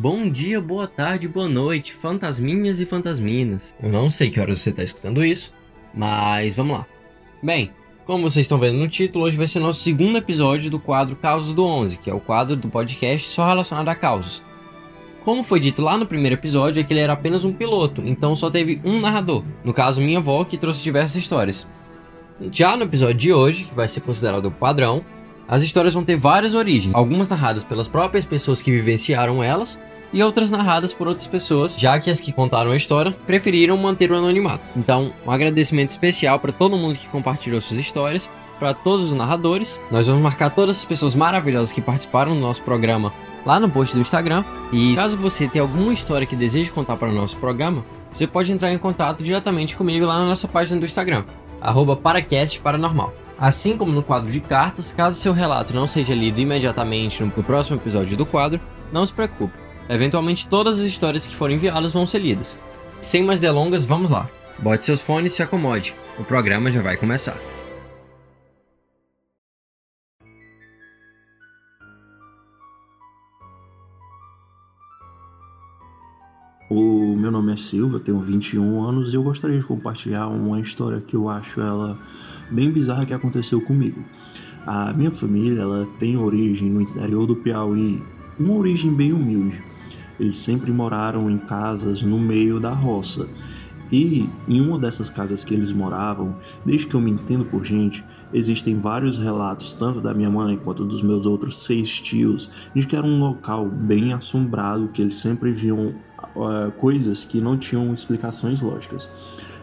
Bom dia, boa tarde, boa noite, fantasminhas e fantasminas. Eu não sei que hora você está escutando isso, mas vamos lá. Bem, como vocês estão vendo no título, hoje vai ser nosso segundo episódio do quadro Causos do 11, que é o quadro do podcast só relacionado a causos. Como foi dito lá no primeiro episódio, é que ele era apenas um piloto, então só teve um narrador, no caso minha avó, que trouxe diversas histórias. Já no episódio de hoje, que vai ser considerado o padrão, as histórias vão ter várias origens, algumas narradas pelas próprias pessoas que vivenciaram elas e outras narradas por outras pessoas, já que as que contaram a história preferiram manter o anonimato. Então, um agradecimento especial para todo mundo que compartilhou suas histórias, para todos os narradores. Nós vamos marcar todas as pessoas maravilhosas que participaram do nosso programa lá no post do Instagram. E caso você tenha alguma história que deseje contar para o nosso programa, você pode entrar em contato diretamente comigo lá na nossa página do Instagram arroba Paracast Paranormal. Assim como no quadro de cartas, caso seu relato não seja lido imediatamente no próximo episódio do quadro, não se preocupe. Eventualmente todas as histórias que forem enviadas vão ser lidas. Sem mais delongas, vamos lá. Bote seus fones e se acomode. O programa já vai começar. O meu nome é Silva, tenho 21 anos e eu gostaria de compartilhar uma história que eu acho ela bem bizarra que aconteceu comigo. A minha família ela tem origem no interior do Piauí, uma origem bem humilde. Eles sempre moraram em casas no meio da roça. E em uma dessas casas que eles moravam, desde que eu me entendo por gente, existem vários relatos, tanto da minha mãe quanto dos meus outros seis tios, de que era um local bem assombrado, que eles sempre viam uh, coisas que não tinham explicações lógicas.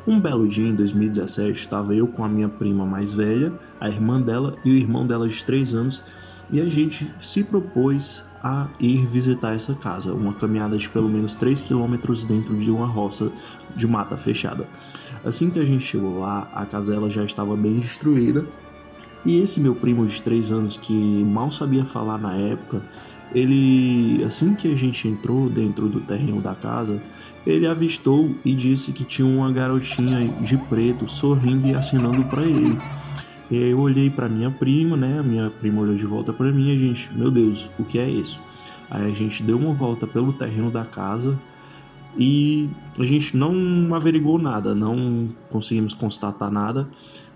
Um belo dia em 2017, estava eu com a minha prima mais velha, a irmã dela e o irmão dela de 3 anos, e a gente se propôs a ir visitar essa casa, uma caminhada de pelo menos 3 quilômetros dentro de uma roça de mata fechada. Assim que a gente chegou lá, a casa ela já estava bem destruída, e esse meu primo de 3 anos, que mal sabia falar na época, ele, assim que a gente entrou dentro do terreno da casa, ele avistou e disse que tinha uma garotinha de preto sorrindo e assinando para ele. E aí eu olhei para minha prima, né? A minha prima olhou de volta para mim e a gente, meu Deus, o que é isso? Aí a gente deu uma volta pelo terreno da casa e a gente não averigou nada, não conseguimos constatar nada.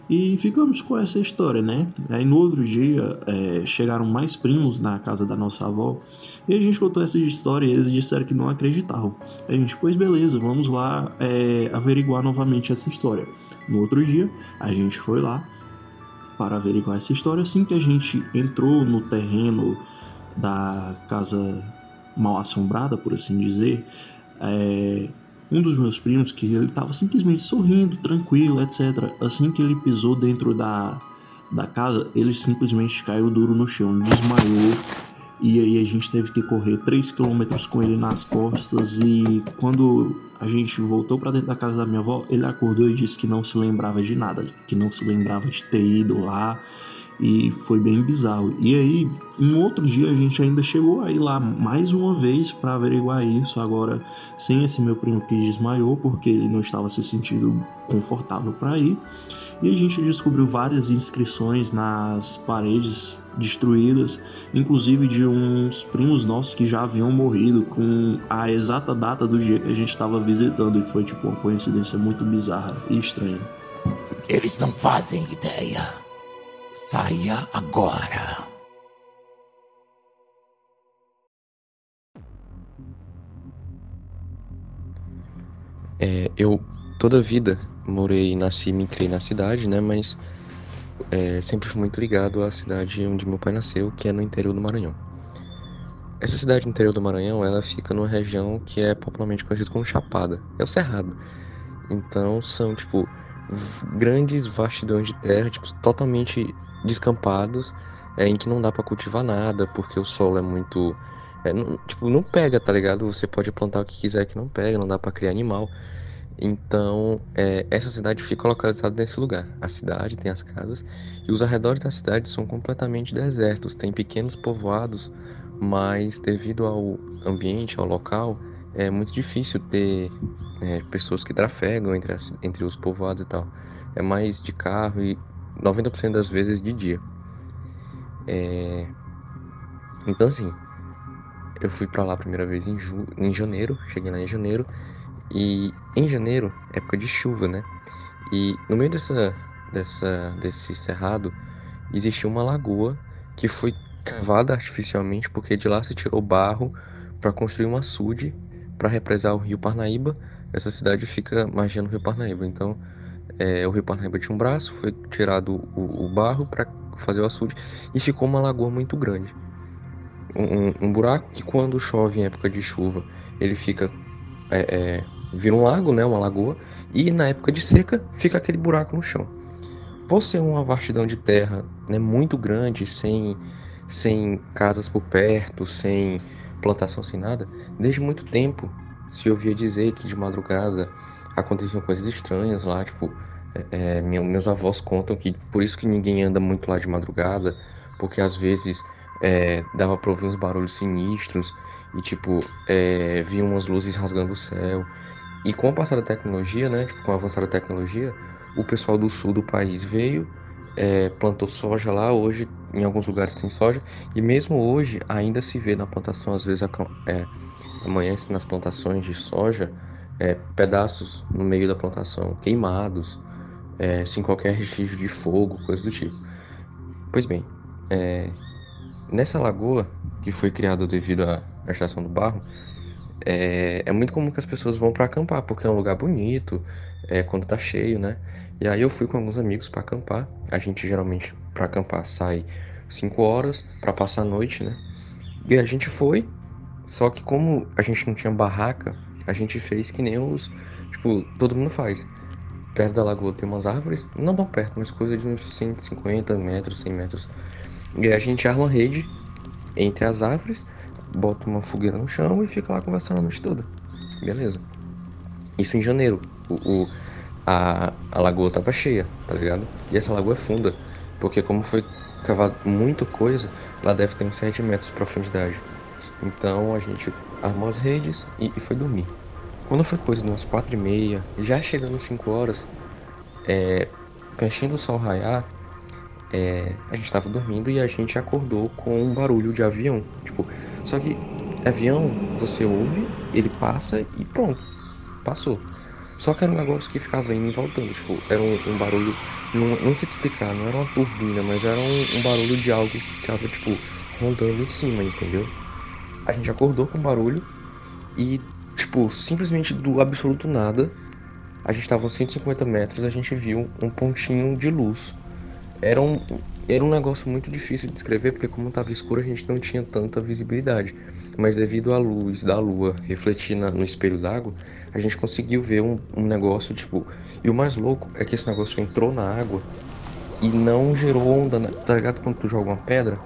E ficamos com essa história, né? Aí no outro dia é, chegaram mais primos na casa da nossa avó e a gente contou essa história e eles disseram que não acreditavam. A gente, pois beleza, vamos lá é, averiguar novamente essa história. No outro dia, a gente foi lá para averiguar essa história. Assim que a gente entrou no terreno da casa mal assombrada, por assim dizer, é, um dos meus primos que ele estava simplesmente sorrindo, tranquilo, etc. Assim que ele pisou dentro da, da casa, ele simplesmente caiu duro no chão, desmaiou. E aí a gente teve que correr 3 km com ele nas costas e quando a gente voltou para dentro da casa da minha avó, ele acordou e disse que não se lembrava de nada, que não se lembrava de ter ido lá, e foi bem bizarro. E aí, um outro dia a gente ainda chegou a ir lá mais uma vez para averiguar isso, agora sem esse meu primo que desmaiou porque ele não estava se sentindo confortável para ir. E a gente descobriu várias inscrições nas paredes destruídas, inclusive de uns primos nossos que já haviam morrido com a exata data do dia que a gente estava visitando e foi tipo uma coincidência muito bizarra e estranha. Eles não fazem ideia. Saia agora. É, eu toda a vida morei, nasci e me criei na cidade, né? Mas é, sempre fui muito ligado à cidade onde meu pai nasceu, que é no interior do Maranhão. Essa cidade interior do Maranhão, ela fica numa região que é popularmente conhecida como Chapada, é o Cerrado. Então são tipo grandes vastidões de terra, tipo, totalmente descampados, é, em que não dá para cultivar nada, porque o solo é muito. É, não, tipo, não pega, tá ligado? Você pode plantar o que quiser que não pega, não dá para criar animal. Então, é, essa cidade fica localizada nesse lugar. A cidade tem as casas e os arredores da cidade são completamente desertos. Tem pequenos povoados, mas devido ao ambiente, ao local, é muito difícil ter é, pessoas que trafegam entre, as, entre os povoados e tal. É mais de carro e 90% das vezes de dia. É... Então, assim, eu fui para lá a primeira vez em, ju... em janeiro, cheguei lá em janeiro, e em janeiro, época de chuva, né? E no meio dessa, dessa, desse cerrado existia uma lagoa que foi cavada artificialmente porque de lá se tirou barro para construir um açude para represar o rio Parnaíba. Essa cidade fica margeando o rio Parnaíba. Então, é, o rio Parnaíba tinha um braço, foi tirado o, o barro para fazer o açude e ficou uma lagoa muito grande. Um, um, buraco que quando chove em época de chuva ele fica é, é, vira um lago, né, uma lagoa, e na época de seca fica aquele buraco no chão. Por ser uma vastidão de terra né, muito grande, sem, sem casas por perto, sem plantação, sem nada, desde muito tempo se ouvia dizer que de madrugada aconteciam coisas estranhas lá, tipo, é, é meus avós contam que por isso que ninguém anda muito lá de madrugada, porque às vezes é, dava pra ouvir uns barulhos sinistros e, tipo, é, via umas luzes rasgando o céu. E com a passada tecnologia, né, tipo, com a avançada tecnologia, o pessoal do sul do país veio, é, plantou soja lá, hoje em alguns lugares tem soja, e mesmo hoje ainda se vê na plantação, às vezes é, amanhece nas plantações de soja, é, pedaços no meio da plantação queimados, é, sem qualquer restígio de fogo, coisa do tipo. Pois bem, é, nessa lagoa, que foi criada devido à estação do barro, é, é muito comum que as pessoas vão para acampar, porque é um lugar bonito, é, quando tá cheio, né? E aí eu fui com alguns amigos para acampar. A gente geralmente para acampar sai 5 horas para passar a noite, né? E a gente foi, só que como a gente não tinha barraca, a gente fez que nem os, tipo, todo mundo faz. Perto da lagoa tem umas árvores, não tão perto, mas coisa de uns 150 metros, 100 metros. E a gente arma rede entre as árvores bota uma fogueira no chão e fica lá conversando a noite toda. Beleza. Isso em janeiro. O, o, a, a lagoa tava cheia, tá ligado? E essa lagoa é funda. Porque como foi cavado muita coisa, lá deve ter uns 7 metros de profundidade. Então a gente armou as redes e, e foi dormir. Quando foi coisa de umas 4 e meia, já chegando 5 horas, é, pertinho do sol raiar, é, a gente tava dormindo e a gente acordou com um barulho de avião. Tipo, só que avião, você ouve, ele passa e pronto, passou. Só que era um negócio que ficava indo e voltando, tipo, era um, um barulho, não, não sei te explicar, não era uma turbina, mas era um, um barulho de algo que ficava, tipo, rondando em cima, entendeu? A gente acordou com o barulho e, tipo, simplesmente do absoluto nada, a gente estava a 150 metros, a gente viu um pontinho de luz. Era um, era um negócio muito difícil de descrever porque como estava escuro a gente não tinha tanta visibilidade. Mas devido à luz da lua refletir na, no espelho d'água, a gente conseguiu ver um, um negócio tipo. E o mais louco é que esse negócio entrou na água e não gerou onda, né? tá ligado? Quando tu joga uma pedra,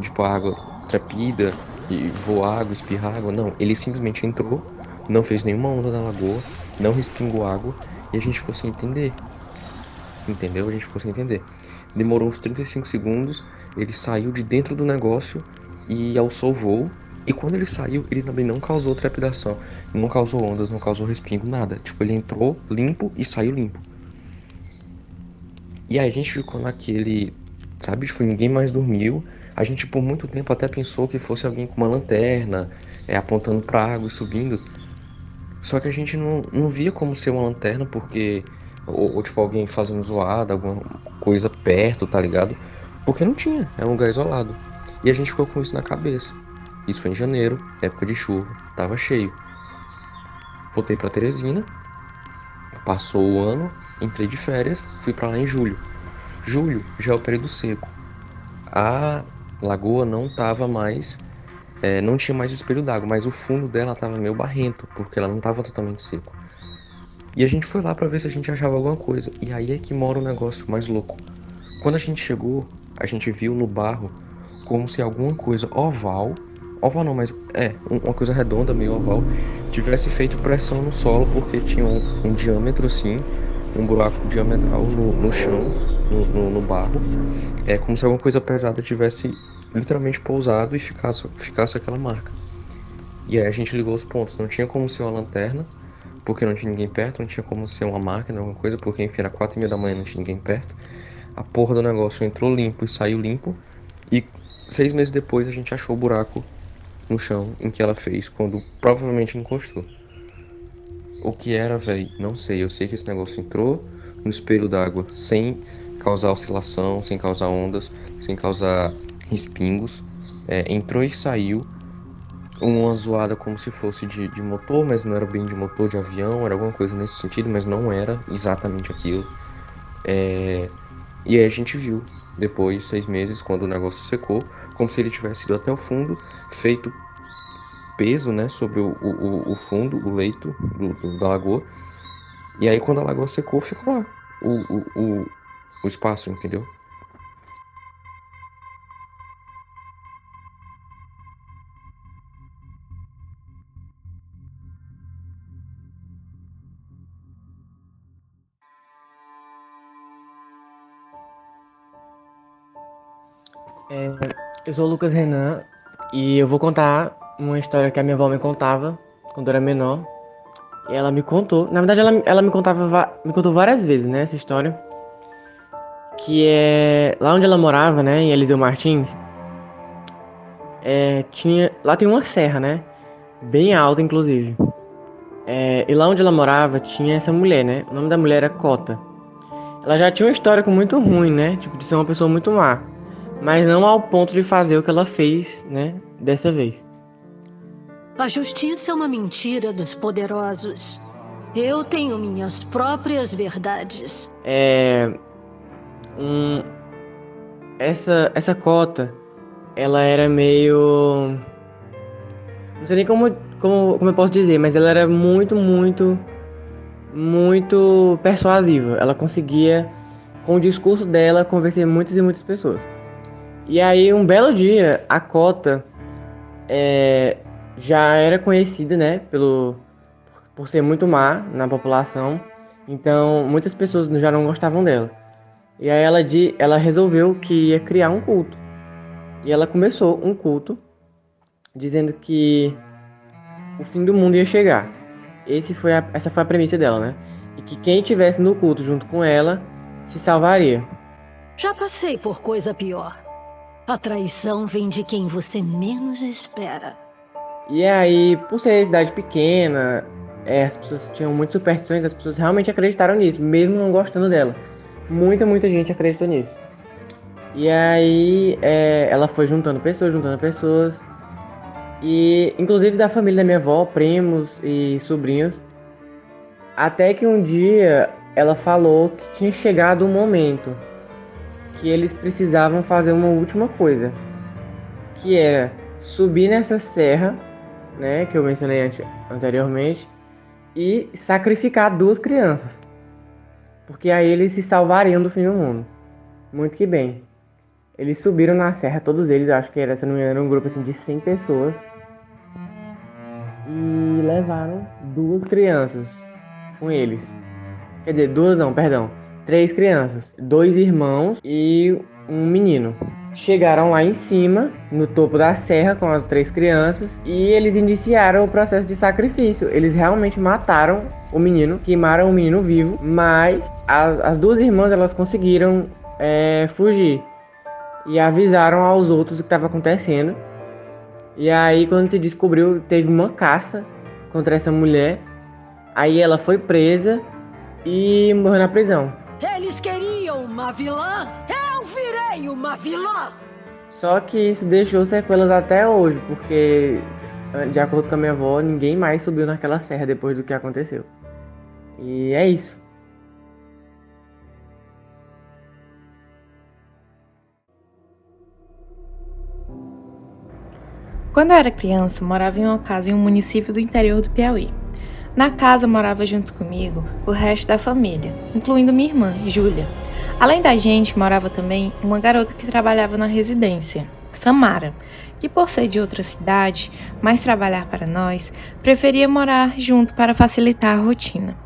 tipo a água trepida e voa água, espirra água. Não, ele simplesmente entrou, não fez nenhuma onda na lagoa, não respingou água e a gente ficou sem entender. Entendeu? A gente ficou sem entender. Demorou uns 35 segundos, ele saiu de dentro do negócio e alçou o voo. E quando ele saiu, ele também não causou trepidação, não causou ondas, não causou respingo, nada. Tipo, ele entrou limpo e saiu limpo. E aí a gente ficou naquele, sabe, tipo, ninguém mais dormiu. A gente por muito tempo até pensou que fosse alguém com uma lanterna, é, apontando pra água e subindo. Só que a gente não, não via como ser uma lanterna, porque ou, ou, tipo alguém fazendo zoada, alguma coisa perto, tá ligado? Porque não tinha, é um lugar isolado. E a gente ficou com isso na cabeça. Isso foi em janeiro, época de chuva, tava cheio. Voltei para Teresina, passou o ano, entrei de férias, fui para lá em julho. Julho já é o período seco. A lagoa não tava mais, é, não tinha mais espelho d'água, mas o fundo dela tava meio barrento, porque ela não tava totalmente seco. E a gente foi lá para ver se a gente achava alguma coisa. E aí é que mora um negócio mais louco. Quando a gente chegou, a gente viu no barro como se alguma coisa oval, oval não, mas é, uma coisa redonda, meio oval, tivesse feito pressão no solo porque tinha um, um diâmetro assim, um buraco diametral no, no chão, no, no, no, barro. É como se alguma coisa pesada tivesse literalmente pousado e ficasse, ficasse aquela marca. E aí a gente ligou os pontos, não tinha como ser uma lanterna porque não tinha ninguém perto, não tinha como ser uma máquina, alguma coisa, porque enfim, era quatro e meia da manhã, não tinha ninguém perto. A porra do negócio entrou limpo e saiu limpo. E seis meses depois a gente achou o buraco no chão em que ela fez quando provavelmente encostou. O que era, velho? Não sei. Eu sei que esse negócio entrou no espelho d'água sem causar oscilação, sem causar ondas, sem causar respingos. É, entrou e saiu. Uma zoada como se fosse de, de motor, mas não era bem de motor de avião, era alguma coisa nesse sentido, mas não era exatamente aquilo. É, e aí a gente viu, depois, seis meses, quando o negócio secou, como se ele tivesse ido até o fundo, feito peso né, sobre o, o, o fundo, o leito do, do, da lagoa. E aí quando a lagoa secou, ficou lá o, o, o, o espaço, entendeu? É, eu sou o Lucas Renan e eu vou contar uma história que a minha avó me contava quando eu era menor. E ela me contou, na verdade ela, ela me contava me contou várias vezes, né, essa história. Que é lá onde ela morava, né, em Eliseu Martins. É, tinha, lá tem uma serra, né? Bem alta, inclusive. É, e lá onde ela morava tinha essa mulher, né? O nome da mulher era Cota. Ela já tinha uma história muito ruim, né? Tipo, de ser uma pessoa muito má mas não ao ponto de fazer o que ela fez, né, dessa vez. A justiça é uma mentira dos poderosos. Eu tenho minhas próprias verdades. É. Um, essa, essa cota, ela era meio. Não sei nem como, como, como eu posso dizer, mas ela era muito, muito, muito persuasiva. Ela conseguia, com o discurso dela, convencer muitas e muitas pessoas. E aí, um belo dia, a cota é, já era conhecida, né, pelo, por ser muito má na população. Então, muitas pessoas já não gostavam dela. E aí ela, ela resolveu que ia criar um culto. E ela começou um culto dizendo que o fim do mundo ia chegar. Esse foi a, essa foi a premissa dela, né? E que quem estivesse no culto junto com ela se salvaria. Já passei por coisa pior. A traição vem de quem você menos espera. E aí, por ser cidade pequena, é, as pessoas tinham muitas superstições, as pessoas realmente acreditaram nisso, mesmo não gostando dela. Muita, muita gente acreditou nisso. E aí, é, ela foi juntando pessoas, juntando pessoas. E, inclusive, da família da minha avó, primos e sobrinhos. Até que um dia ela falou que tinha chegado o momento que eles precisavam fazer uma última coisa, que era subir nessa serra, né, que eu mencionei anteriormente, e sacrificar duas crianças, porque aí eles se salvariam do fim do mundo. Muito que bem. Eles subiram na serra, todos eles, acho que era, se não me engano, um grupo assim, de 100 pessoas. E levaram duas crianças com eles. Quer dizer, duas não, perdão três crianças, dois irmãos e um menino. Chegaram lá em cima, no topo da serra, com as três crianças, e eles iniciaram o processo de sacrifício. Eles realmente mataram o menino, queimaram o menino vivo, mas as, as duas irmãs elas conseguiram é, fugir e avisaram aos outros o que estava acontecendo. E aí, quando se descobriu, teve uma caça contra essa mulher. Aí ela foi presa e morreu na prisão. Eles queriam uma vilã, eu virei uma vilã! Só que isso deixou sequelas até hoje, porque, de acordo com a minha avó, ninguém mais subiu naquela serra depois do que aconteceu. E é isso. Quando eu era criança, morava em uma casa em um município do interior do Piauí. Na casa morava junto comigo o resto da família, incluindo minha irmã, Júlia. Além da gente, morava também uma garota que trabalhava na residência, Samara, que por ser de outra cidade, mas trabalhar para nós, preferia morar junto para facilitar a rotina.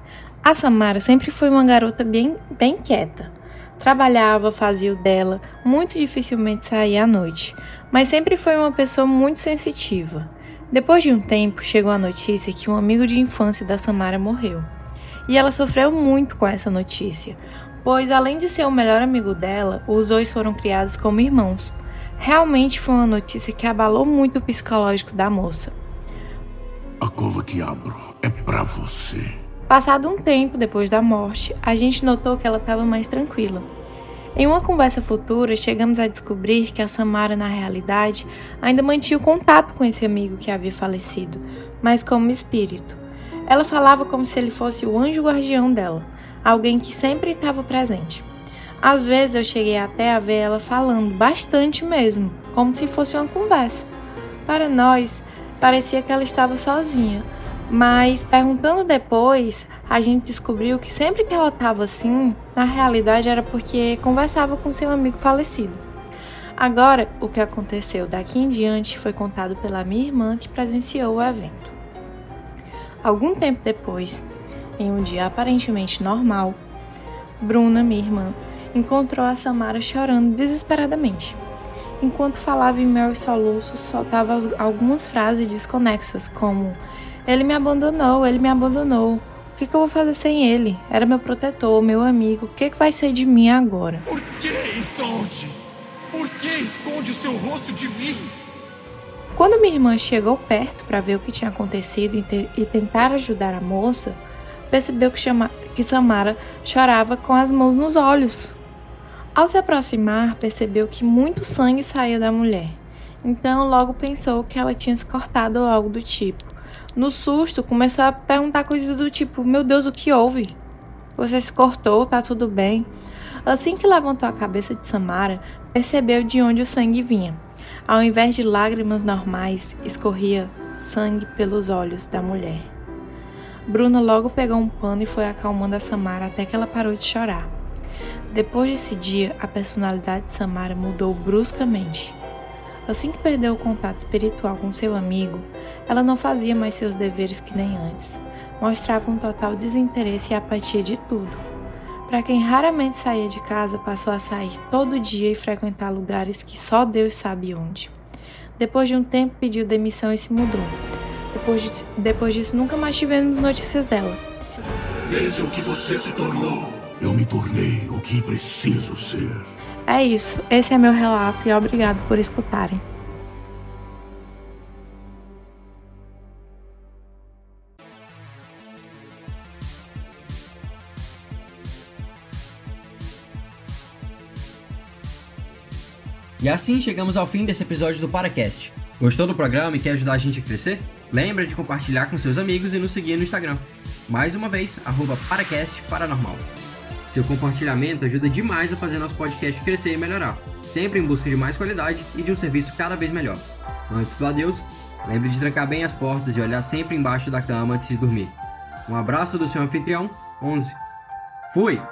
A Samara sempre foi uma garota bem, bem quieta. Trabalhava, fazia o dela, muito dificilmente saía à noite, mas sempre foi uma pessoa muito sensitiva. Depois de um tempo, chegou a notícia que um amigo de infância da Samara morreu. E ela sofreu muito com essa notícia, pois além de ser o melhor amigo dela, os dois foram criados como irmãos. Realmente foi uma notícia que abalou muito o psicológico da moça. A cova que abro é para você. Passado um tempo depois da morte, a gente notou que ela estava mais tranquila. Em uma conversa futura, chegamos a descobrir que a Samara, na realidade, ainda mantinha o contato com esse amigo que havia falecido, mas como espírito. Ela falava como se ele fosse o anjo guardião dela, alguém que sempre estava presente. Às vezes eu cheguei até a ver ela falando bastante mesmo, como se fosse uma conversa. Para nós, parecia que ela estava sozinha, mas perguntando depois, a gente descobriu que sempre que ela estava assim, na realidade era porque conversava com seu amigo falecido. Agora, o que aconteceu daqui em diante foi contado pela minha irmã que presenciou o evento. Algum tempo depois, em um dia aparentemente normal, Bruna, minha irmã, encontrou a Samara chorando desesperadamente. Enquanto falava em meus soluços, soltava algumas frases desconexas, como: Ele me abandonou, ele me abandonou. O que, que eu vou fazer sem ele? Era meu protetor, meu amigo. O que, que vai ser de mim agora? Por que, Isolde? Por que esconde o seu rosto de mim? Quando minha irmã chegou perto para ver o que tinha acontecido e, te e tentar ajudar a moça, percebeu que, chama que Samara chorava com as mãos nos olhos. Ao se aproximar, percebeu que muito sangue saía da mulher. Então logo pensou que ela tinha se cortado ou algo do tipo. No susto, começou a perguntar coisas do tipo: Meu Deus, o que houve? Você se cortou, tá tudo bem? Assim que levantou a cabeça de Samara, percebeu de onde o sangue vinha. Ao invés de lágrimas normais, escorria sangue pelos olhos da mulher. Bruna logo pegou um pano e foi acalmando a Samara até que ela parou de chorar. Depois desse dia, a personalidade de Samara mudou bruscamente. Assim que perdeu o contato espiritual com seu amigo, ela não fazia mais seus deveres que nem antes. Mostrava um total desinteresse e apatia de tudo. Para quem raramente saía de casa, passou a sair todo dia e frequentar lugares que só Deus sabe onde. Depois de um tempo, pediu demissão e se mudou. Depois, de, depois disso, nunca mais tivemos notícias dela. Veja o que você se tornou. Eu me tornei o que preciso ser. É isso, esse é meu relato e obrigado por escutarem. E assim chegamos ao fim desse episódio do Paracast. Gostou do programa e quer ajudar a gente a crescer? Lembra de compartilhar com seus amigos e nos seguir no Instagram. Mais uma vez, arroba Paracast Paranormal. Seu compartilhamento ajuda demais a fazer nosso podcast crescer e melhorar, sempre em busca de mais qualidade e de um serviço cada vez melhor. Antes do adeus, lembre de trancar bem as portas e olhar sempre embaixo da cama antes de dormir. Um abraço do seu anfitrião, 11. Fui!